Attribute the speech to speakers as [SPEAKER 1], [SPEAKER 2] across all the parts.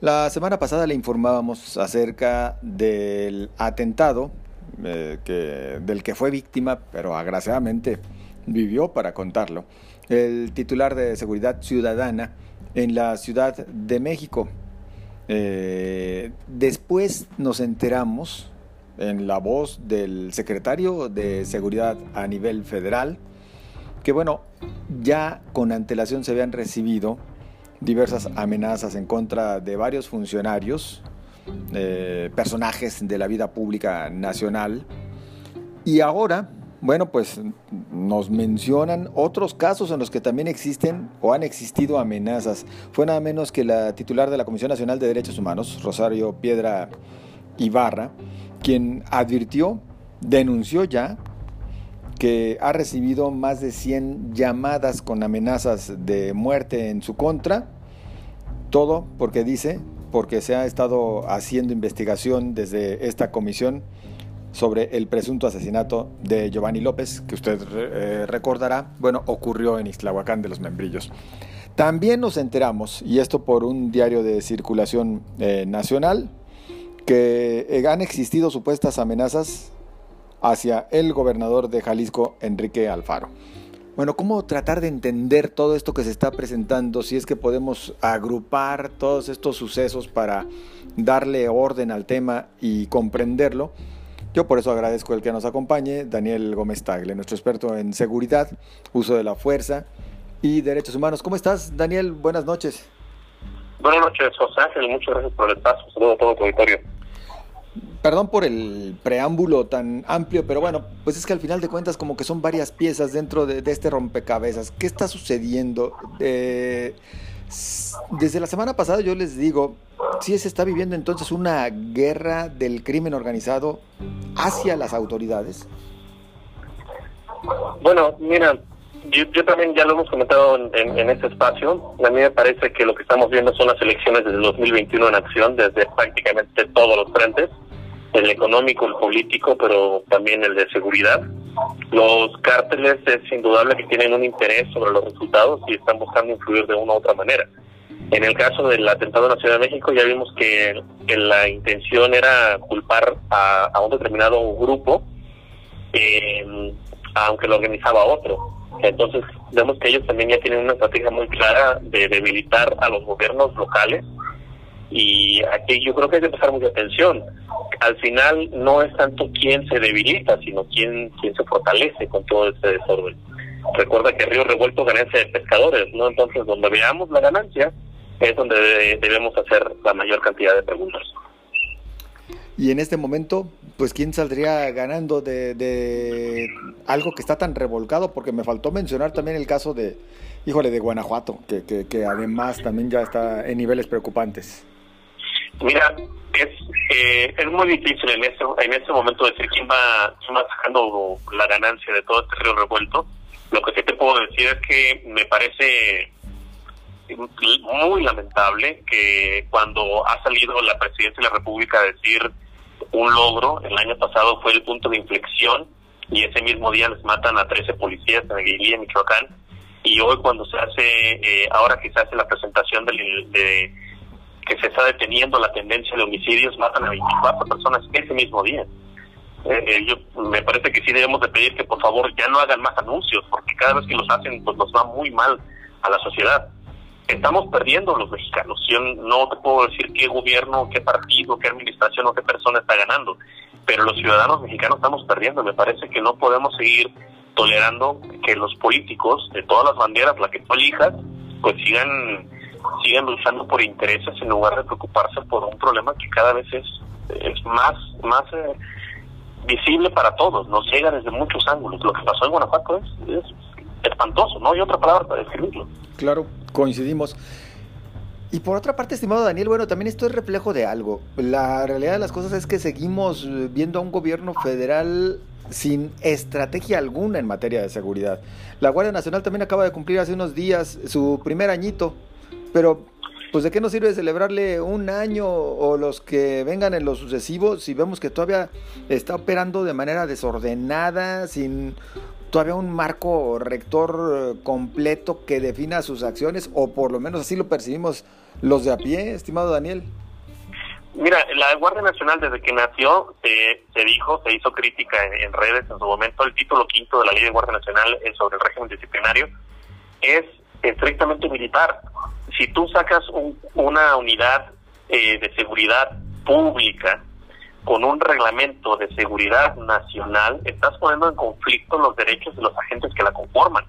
[SPEAKER 1] La semana pasada le informábamos acerca del atentado eh, del que fue víctima, pero agraciadamente vivió para contarlo, el titular de Seguridad Ciudadana en la Ciudad de México. Eh, después nos enteramos en la voz del secretario de Seguridad a nivel federal que bueno, ya con antelación se habían recibido diversas amenazas en contra de varios funcionarios, eh, personajes de la vida pública nacional. Y ahora, bueno, pues nos mencionan otros casos en los que también existen o han existido amenazas. Fue nada menos que la titular de la Comisión Nacional de Derechos Humanos, Rosario Piedra Ibarra, quien advirtió, denunció ya que ha recibido más de 100 llamadas con amenazas de muerte en su contra. Todo porque dice, porque se ha estado haciendo investigación desde esta comisión sobre el presunto asesinato de Giovanni López, que usted eh, recordará, bueno, ocurrió en Ixtlahuacán de los Membrillos. También nos enteramos, y esto por un diario de circulación eh, nacional, que eh, han existido supuestas amenazas hacia el gobernador de Jalisco, Enrique Alfaro. Bueno, ¿cómo tratar de entender todo esto que se está presentando? Si es que podemos agrupar todos estos sucesos para darle orden al tema y comprenderlo. Yo por eso agradezco el que nos acompañe, Daniel Gómez Tagle, nuestro experto en seguridad, uso de la fuerza y derechos humanos. ¿Cómo estás, Daniel? Buenas noches.
[SPEAKER 2] Buenas noches, José Ángel. Muchas gracias por el paso. Saludos a todo tu auditorio.
[SPEAKER 1] Perdón por el preámbulo tan amplio, pero bueno, pues es que al final de cuentas como que son varias piezas dentro de, este rompecabezas. ¿Qué está sucediendo? Eh, desde la semana pasada yo les digo, sí se está viviendo entonces una guerra del crimen organizado hacia las autoridades.
[SPEAKER 2] Bueno, mira, yo, también ya lo hemos comentado en, en, este espacio. A mí me parece que lo que estamos viendo son las elecciones desde el 2021 en acción, desde prácticamente todos los frentes el económico, el político, pero también el de seguridad. Los cárteles es indudable que tienen un interés sobre los resultados y están buscando influir de una u otra manera. En el caso del atentado en la Ciudad de México ya vimos que, la intención era culpar a, un determinado grupo, eh, aunque lo organizaba otro. Entonces vemos que ellos también ya tienen una estrategia muy clara de debilitar a los gobiernos locales y aquí yo creo que hay que prestar mucha atención al final no es tanto quién se debilita, sino quién, quién se fortalece con todo este desorden. Recuerda que Río Revuelto ganancia de pescadores, ¿no? Entonces, donde veamos la ganancia, es donde debemos hacer la mayor cantidad de preguntas.
[SPEAKER 1] Y en este momento, pues, ¿quién saldría ganando de, de algo que está tan revolcado? Porque me faltó mencionar también el caso de, híjole, de Guanajuato, que, que, que además también ya está en niveles preocupantes.
[SPEAKER 2] Mira, es eh, es muy difícil en este en este momento decir quién va, quién va sacando la ganancia de todo este río revuelto. Lo que sí te puedo decir es que me parece muy lamentable que cuando ha salido la presidencia de la República a decir un logro, el año pasado fue el punto de inflexión y ese mismo día les matan a 13 policías en Aguililla, Michoacán, y hoy cuando se hace, eh, ahora que se hace la presentación del, de que se está deteniendo la tendencia de homicidios, matan a 24 personas ese mismo día. Eh, eh, yo, me parece que sí debemos de pedir que por favor ya no hagan más anuncios, porque cada vez que los hacen pues nos va muy mal a la sociedad. Estamos perdiendo los mexicanos. Yo no te puedo decir qué gobierno, qué partido, qué administración o qué persona está ganando, pero los ciudadanos mexicanos estamos perdiendo. Me parece que no podemos seguir tolerando que los políticos de todas las banderas, la que tú elijas, pues sigan siguen luchando por intereses en lugar de preocuparse por un problema que cada vez es, es más, más eh, visible para todos, nos llega desde muchos ángulos. Lo que pasó en Guanajuato es, espantoso, no hay otra palabra para describirlo.
[SPEAKER 1] Claro, coincidimos. Y por otra parte, estimado Daniel, bueno, también esto es reflejo de algo. La realidad de las cosas es que seguimos viendo a un gobierno federal sin estrategia alguna en materia de seguridad. La Guardia Nacional también acaba de cumplir hace unos días su primer añito pero, pues, ¿de qué nos sirve celebrarle un año o los que vengan en los sucesivos si vemos que todavía está operando de manera desordenada, sin todavía un marco rector eh, completo que defina sus acciones, o por lo menos así lo percibimos los de a pie, estimado Daniel.
[SPEAKER 2] Mira, la Guardia Nacional desde que nació se dijo, se hizo crítica en, redes en su momento, el título quinto de la Ley de Guardia Nacional sobre el régimen disciplinario es estrictamente militar. Si tú sacas una unidad eh, de seguridad pública con un reglamento de seguridad nacional, estás poniendo en conflicto los derechos de los agentes que la conforman,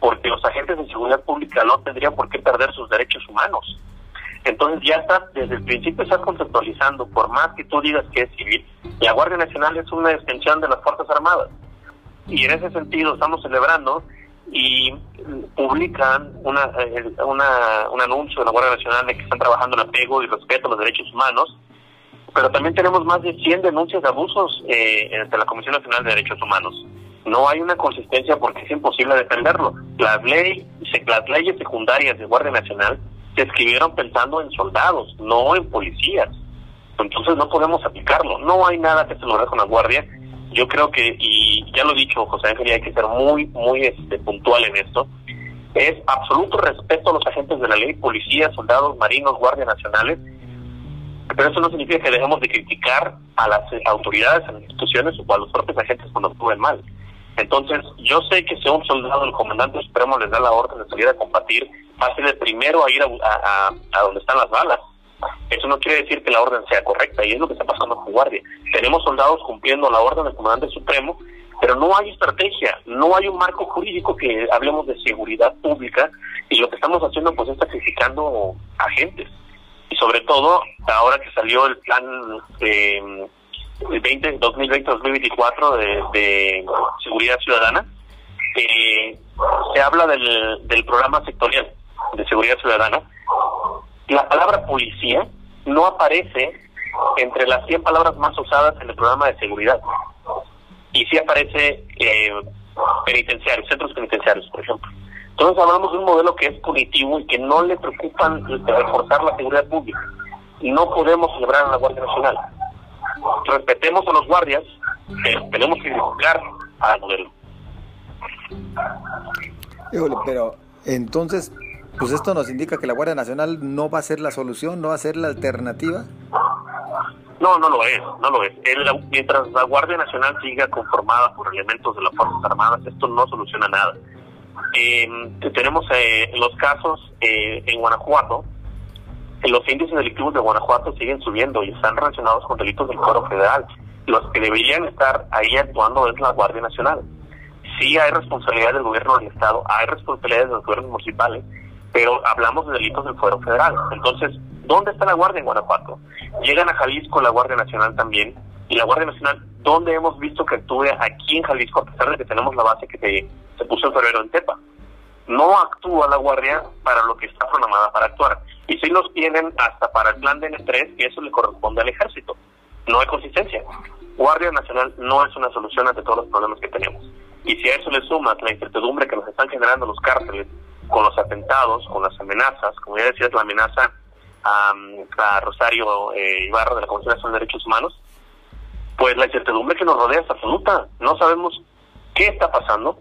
[SPEAKER 2] porque los agentes de seguridad pública no tendrían por qué perder sus derechos humanos. Entonces ya está, desde el principio estás conceptualizando, por más que tú digas que es civil, la Guardia Nacional es una extensión de las Fuerzas Armadas. Y en ese sentido estamos celebrando y publican una, un anuncio de la Guardia Nacional de que están trabajando en apego y respeto a los derechos humanos, pero también tenemos más de 100 denuncias de abusos eh, ante la Comisión Nacional de Derechos Humanos. No hay una consistencia porque es imposible defenderlo. Las, ley, las leyes secundarias de Guardia Nacional se escribieron pensando en soldados, no en policías. Entonces no podemos aplicarlo. No hay nada que se logre con la Guardia. Yo creo que, y ya lo he dicho José Ángel, y hay que ser muy, muy este, puntual en esto, es absoluto respeto a los agentes de la ley, policías, soldados, marinos, guardias nacionales, pero eso no significa que dejemos de criticar a las autoridades, a las instituciones o a los propios agentes cuando actúen mal. Entonces, yo sé que si un soldado, el comandante supremo les da la orden de salir a combatir, va a ser el primero a ir a, a, donde están las balas. Eso no quiere decir que la orden sea correcta, y es lo que está pasando con Guardia. Tenemos soldados cumpliendo la orden del comandante supremo, pero no hay estrategia, no hay un marco jurídico que hablemos de seguridad pública, y lo que estamos haciendo pues es sacrificando agentes. Y sobre todo, ahora que salió el plan eh, 2020-2024 de, de seguridad ciudadana, eh, se habla del, del programa sectorial de seguridad ciudadana. La palabra policía no aparece entre las 100 palabras más usadas en el programa de seguridad. Y sí aparece eh, penitenciarios, centros penitenciarios, por ejemplo. Entonces hablamos de un modelo que es punitivo y que no le preocupan reforzar la seguridad pública. No podemos celebrar a la Guardia Nacional respetemos a los guardias, pero tenemos que educar al modelo.
[SPEAKER 1] pero entonces, pues esto nos indica que la Guardia Nacional no va a ser la solución, no va a ser la alternativa.
[SPEAKER 2] No, no lo es, no lo es. mientras la Guardia Nacional siga conformada por elementos de las Fuerzas Armadas, esto no soluciona nada. Eh, tenemos eh, los casos eh, en Guanajuato, los índices delictivos de Guanajuato siguen subiendo y están relacionados con delitos del Foro Federal. Los que deberían estar ahí actuando es la Guardia Nacional. Sí hay responsabilidad del gobierno del Estado, hay responsabilidades de los gobiernos municipales, pero hablamos de delitos del Fuero Federal. Entonces, ¿dónde está la Guardia en Guanajuato? Llegan a Jalisco la Guardia Nacional también, y la Guardia Nacional, ¿dónde hemos visto que actúe aquí en Jalisco, a pesar de que tenemos la base que se, se puso en febrero en Tepa? No actúa la Guardia para lo que está programada para actuar. Y si los tienen hasta para el plan de N3, y eso le corresponde al ejército. No hay consistencia. Guardia Nacional no es una solución ante todos los problemas que tenemos. Y si a eso le sumas la incertidumbre que nos están generando los cárteles con los atentados, con las amenazas, como ya decías, la amenaza a, Rosario eh, Ibarra de la Comisión de Derechos Humanos, pues la incertidumbre que nos rodea es absoluta. No sabemos qué está pasando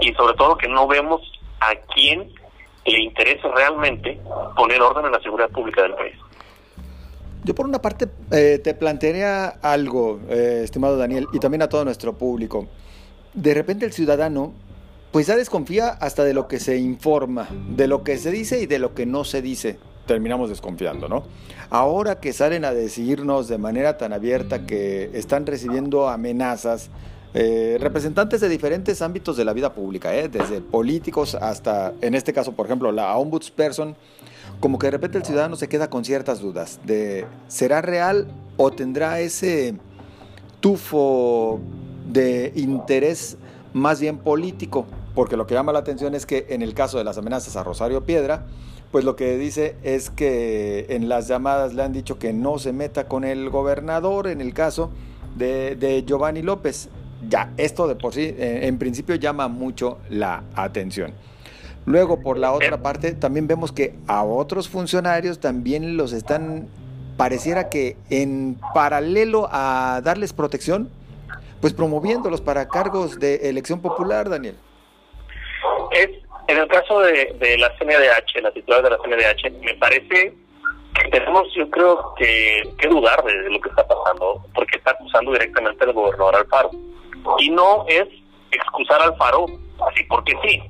[SPEAKER 2] y sobre todo que no vemos a quién le interesa realmente poner orden en la seguridad pública del país.
[SPEAKER 1] Yo por una parte eh, te plantearía algo, eh, estimado Daniel, y también a todo nuestro público. De repente el ciudadano pues ya desconfía hasta de lo que se informa, de lo que se dice y de lo que no se dice. Terminamos desconfiando, ¿no? Ahora que salen a decirnos de manera tan abierta que están recibiendo amenazas, eh, representantes de diferentes ámbitos de la vida pública, eh, desde políticos hasta, en este caso, por ejemplo, la ombudsperson, como que de repente el ciudadano se queda con ciertas dudas de ¿será real o tendrá ese tufo de interés más bien político? Porque lo que llama la atención es que en el caso de las amenazas a Rosario Piedra, pues lo que dice es que en las llamadas le han dicho que no se meta con el gobernador en el caso de, de Giovanni López ya, esto de por sí, eh, en principio llama mucho la atención. Luego, por la otra parte, también vemos que a otros funcionarios también los están, pareciera que en paralelo a darles protección, pues promoviéndolos para cargos de elección popular, Daniel.
[SPEAKER 2] Es, en el caso de, de la CNDH, la titular de la CNDH, me parece que tenemos, yo creo que, que dudar de lo que está pasando, porque está acusando directamente al gobernador Alfaro. Y no es excusar al Alfaro así porque sí,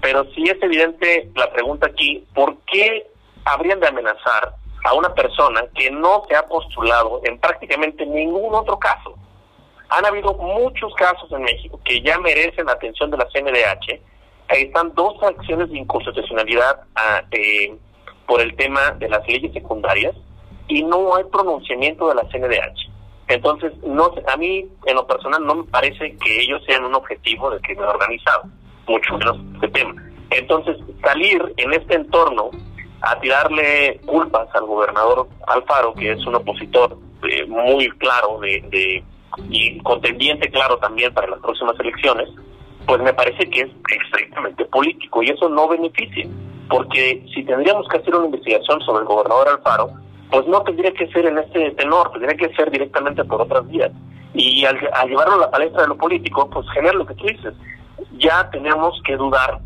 [SPEAKER 2] pero sí es evidente la pregunta aquí, ¿por qué habrían de amenazar a una persona que no se ha postulado en prácticamente ningún otro caso? Han habido muchos casos en México que ya merecen la atención de la CNDH. Están dos acciones de inconstitucionalidad ah, eh, por el tema de las leyes secundarias y no hay pronunciamiento de la CNDH. Entonces, no a mí en lo personal no me parece que ellos sean un objetivo del crimen organizado, mucho menos este tema. Entonces, salir en este entorno a tirarle culpas al gobernador Alfaro, que es un opositor eh, muy claro de y contendiente claro también para las próximas elecciones, pues me parece que es estrictamente político y eso no beneficia, porque si tendríamos que hacer una investigación sobre el gobernador Alfaro, pues no tendría que ser en este tenor, tendría que ser directamente por otras vías. Y al, llevarlo a la palestra de lo político, pues genera lo que tú dices. Ya tenemos que dudar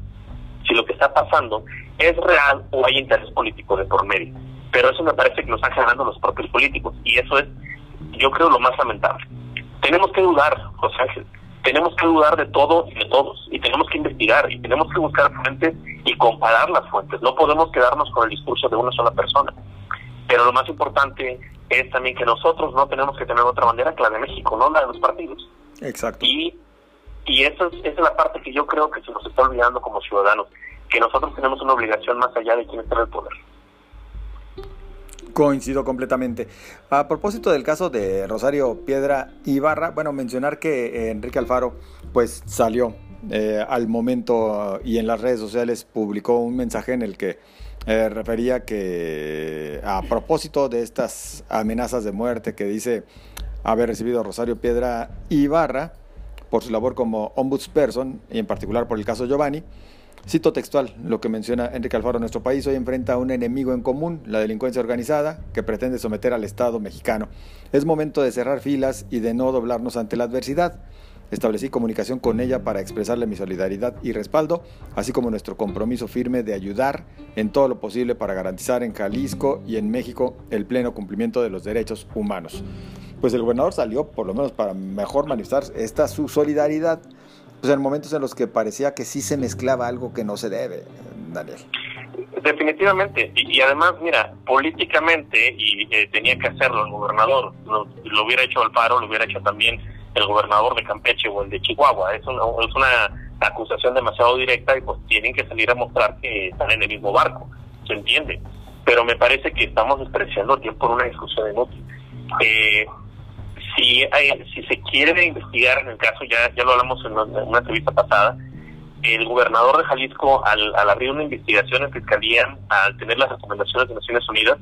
[SPEAKER 2] si lo que está pasando es real o hay interés político de por medio. Pero eso me parece que lo están generando los propios políticos y eso es, yo creo, lo más lamentable tenemos que dudar, José Ángel, tenemos que dudar de todo y de todos, y tenemos que investigar, y tenemos que buscar fuentes y comparar las fuentes. No podemos quedarnos con el discurso de una sola persona. Pero lo más importante es también que nosotros no tenemos que tener otra bandera que la de México, no la de los partidos.
[SPEAKER 1] Exacto.
[SPEAKER 2] Y, y eso es, esa es la parte que yo creo que se nos está olvidando como ciudadanos, que nosotros tenemos una obligación más allá de quién está en el poder.
[SPEAKER 1] Coincido completamente. A propósito del caso de Rosario Piedra Ibarra, bueno, mencionar que eh, Enrique Alfaro pues salió eh, al momento y en las redes sociales publicó un mensaje en el que eh, refería que a propósito de estas amenazas de muerte que dice haber recibido Rosario Piedra Ibarra por su labor como ombudsperson y en particular por el caso Giovanni, Cito textual lo que menciona Enrique Alfaro, nuestro país hoy enfrenta a un enemigo en común, la delincuencia organizada, que pretende someter al Estado mexicano. Es momento de cerrar filas y de no doblarnos ante la adversidad. Establecí comunicación con ella para expresarle mi solidaridad y respaldo, así como nuestro compromiso firme de ayudar en todo lo posible para garantizar en Jalisco y en México el pleno cumplimiento de los derechos humanos. Pues el gobernador salió, por lo menos para mejor manifestar esta su solidaridad pues en momentos en los que parecía que sí se mezclaba algo que no se debe, Daniel.
[SPEAKER 2] Definitivamente, y, además, mira, políticamente, y eh, tenía que hacerlo el gobernador, lo, hubiera hecho Alfaro, lo hubiera hecho también el gobernador de Campeche o el de Chihuahua, es una, es una acusación demasiado directa y pues tienen que salir a mostrar que están en el mismo barco, se entiende, pero me parece que estamos despreciando el tiempo por una discusión inútil. Eh, si, si se quiere investigar en el caso, ya, ya lo hablamos en una, entrevista pasada, el gobernador de Jalisco, al, al, abrir una investigación en fiscalía, al tener las recomendaciones de Naciones Unidas,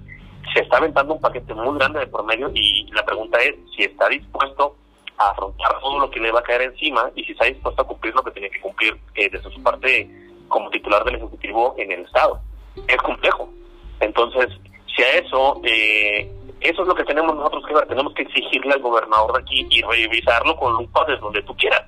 [SPEAKER 2] se está aventando un paquete muy grande de por medio y la pregunta es si está dispuesto a afrontar todo lo que le va a caer encima y si está dispuesto a cumplir lo que tiene que cumplir eh, desde su parte como titular del Ejecutivo en el Estado. Es complejo. Entonces, si a eso eh, eso es lo que tenemos nosotros que ver. Tenemos que exigirle al gobernador de aquí y revisarlo con lupa desde donde tú quieras.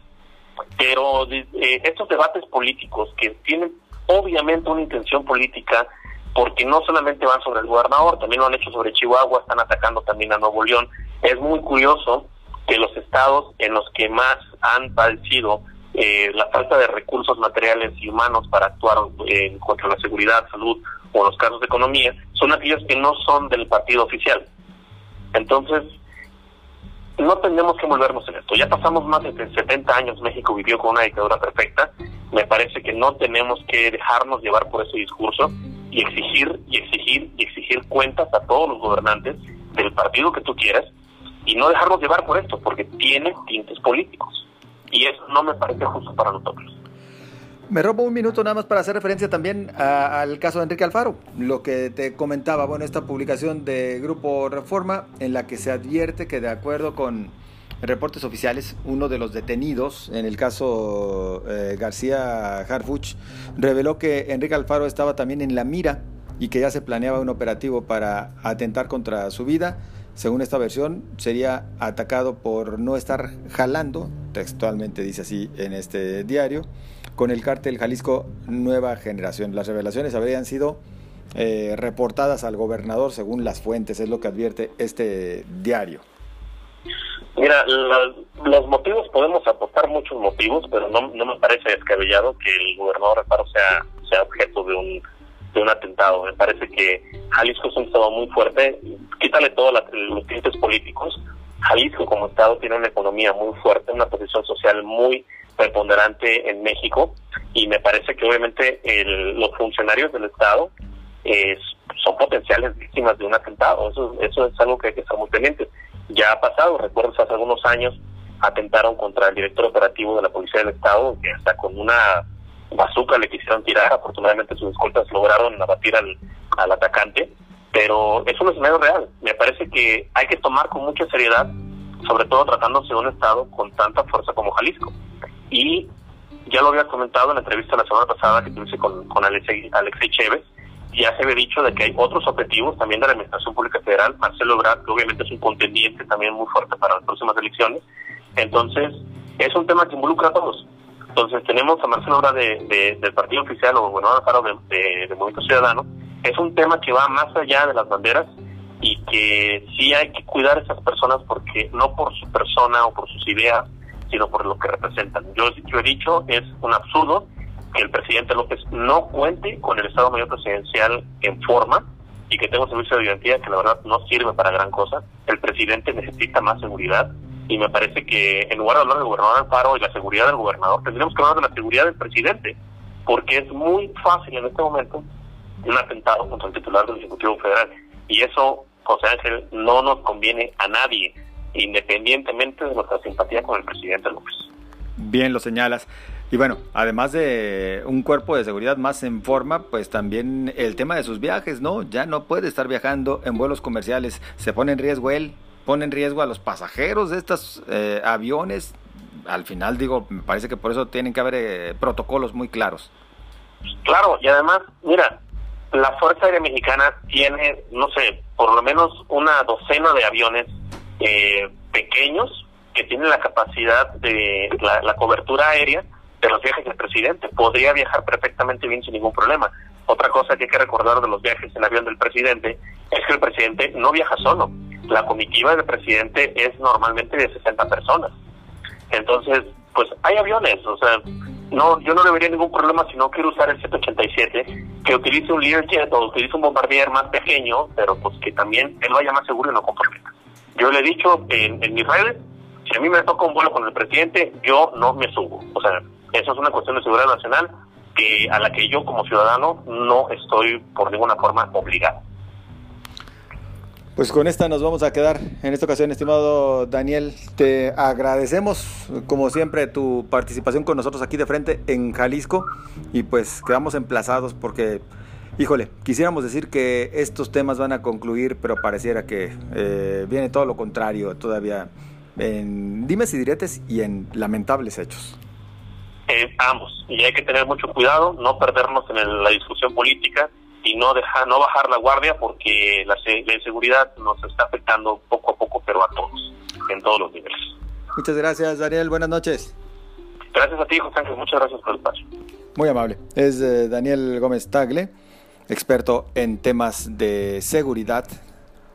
[SPEAKER 2] Pero eh, estos debates políticos que tienen obviamente una intención política, porque no solamente van sobre el gobernador, también lo han hecho sobre Chihuahua, están atacando también a Nuevo León. Es muy curioso que los estados en los que más han padecido eh, la falta de recursos materiales y humanos para actuar eh, contra la seguridad, salud o los casos de economía, son aquellos que no son del partido oficial. Entonces, no tenemos que volvernos en esto. Ya pasamos más de 70 años, México vivió con una dictadura perfecta. Me parece que no tenemos que dejarnos llevar por ese discurso y exigir y exigir y exigir cuentas a todos los gobernantes del partido que tú quieras y no dejarnos llevar por esto, porque tiene tintes políticos. Y eso no me parece justo para nosotros.
[SPEAKER 1] Me robo un minuto nada más para hacer referencia también al caso de Enrique Alfaro, lo que te comentaba, bueno, esta publicación de Grupo Reforma en la que se advierte que de acuerdo con reportes oficiales, uno de los detenidos en el caso eh, García Harfuch reveló que Enrique Alfaro estaba también en la mira y que ya se planeaba un operativo para atentar contra su vida. Según esta versión, sería atacado por no estar jalando, textualmente dice así en este diario, con el cártel Jalisco Nueva Generación. Las revelaciones habrían sido eh, reportadas al gobernador según las fuentes, es lo que advierte este diario.
[SPEAKER 2] Mira, los motivos, podemos aportar muchos motivos, pero no, no me parece descabellado que el gobernador Reparo sea, sea objeto de un, de un atentado. Me parece que Jalisco es un estado muy fuerte, quítale todos los tintes políticos. Jalisco como estado tiene una economía muy fuerte, una posición social muy preponderante en México y me parece que obviamente los funcionarios del estado son potenciales víctimas de un atentado. Eso, eso es algo que hay que estar muy pendientes. Ya ha pasado, recuerdo hace algunos años atentaron contra el director operativo de la Policía del Estado, que hasta con una bazooka le quisieron tirar. Afortunadamente sus escoltas lograron abatir al, al atacante, pero es un escenario real. Me parece que hay que tomar con mucha seriedad, sobre todo tratándose de un Estado con tanta fuerza como Jalisco. Y ya lo había comentado en la entrevista la semana pasada que tuve con, con Alexei, Alexei Chévez, ya se había dicho de que hay otros objetivos también de la Administración Pública Federal. Marcelo Ebrard, que obviamente es un contendiente también muy fuerte para las próximas elecciones. Entonces, es un tema que involucra a todos. Entonces, tenemos a Marcelo Ebrard de, del Partido Oficial o Faro de, de, de Movimiento Ciudadano. Es un tema que va más allá de las banderas y que sí hay que cuidar a esas personas porque no por su persona o por sus ideas, sino por lo que representan. Yo, he dicho, es un absurdo que el presidente López no cuente con el Estado Mayor Presidencial en forma y que tenga un servicio de identidad que la verdad no sirve para gran cosa. El presidente necesita más seguridad y me parece que en lugar de hablar del gobernador Alfaro y la seguridad del gobernador, tendríamos que hablar de la seguridad del presidente, porque es muy fácil en este momento un atentado contra el titular del Ejecutivo Federal. Y eso, José Ángel, no nos conviene a nadie, independientemente de nuestra simpatía con el presidente López.
[SPEAKER 1] Bien lo señalas. Y bueno, además de un cuerpo de seguridad más en forma, pues también el tema de sus viajes, ¿no? Ya no puede estar viajando en vuelos comerciales. Se pone en riesgo él, pone en riesgo a los pasajeros de estos eh, aviones. Al final, digo, me parece que por eso tienen que haber eh, protocolos muy claros.
[SPEAKER 2] Claro, y además, mira, la Fuerza Aérea Mexicana tiene, no sé, por lo menos una docena de aviones eh, pequeños que tienen la capacidad de la cobertura aérea de los viajes del presidente. Podría viajar perfectamente bien sin ningún problema. Otra cosa que hay que recordar de los viajes en avión del presidente es que el presidente no viaja solo. La comitiva del presidente es normalmente de 60 personas. Entonces, pues hay aviones, o sea, no, yo no le vería ningún problema si no quiero usar el 787, que utilice un Learjet o utilice un Bombardier más pequeño, pero pues que también él vaya más seguro y no comprometa. Yo le he dicho en, en mis redes, si a mí me toca un vuelo con el presidente, yo no me subo. O sea, eso es una cuestión de seguridad nacional que a la que yo como ciudadano no estoy por ninguna forma obligado.
[SPEAKER 1] Pues con esta nos vamos a quedar en esta ocasión, estimado Daniel. Te agradecemos, como siempre, tu participación con nosotros aquí de frente en Jalisco y pues quedamos emplazados porque, híjole, quisiéramos decir que estos temas van a concluir, pero pareciera que eh, viene todo lo contrario todavía en dimes y diretes y en lamentables hechos
[SPEAKER 2] ambos. Y hay que tener mucho cuidado, no perdernos en la discusión política y no dejar, no bajar la guardia porque la, la inseguridad nos está afectando poco a poco, pero a todos, en todos los niveles.
[SPEAKER 1] Muchas gracias, Daniel. Buenas noches.
[SPEAKER 2] Gracias a ti, José Ángel. Muchas gracias por el espacio.
[SPEAKER 1] Muy amable. Es eh, Daniel Gómez Tagle, experto en temas de seguridad,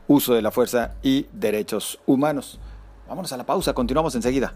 [SPEAKER 1] uso de la fuerza y derechos humanos. Vámonos a la pausa, continuamos enseguida.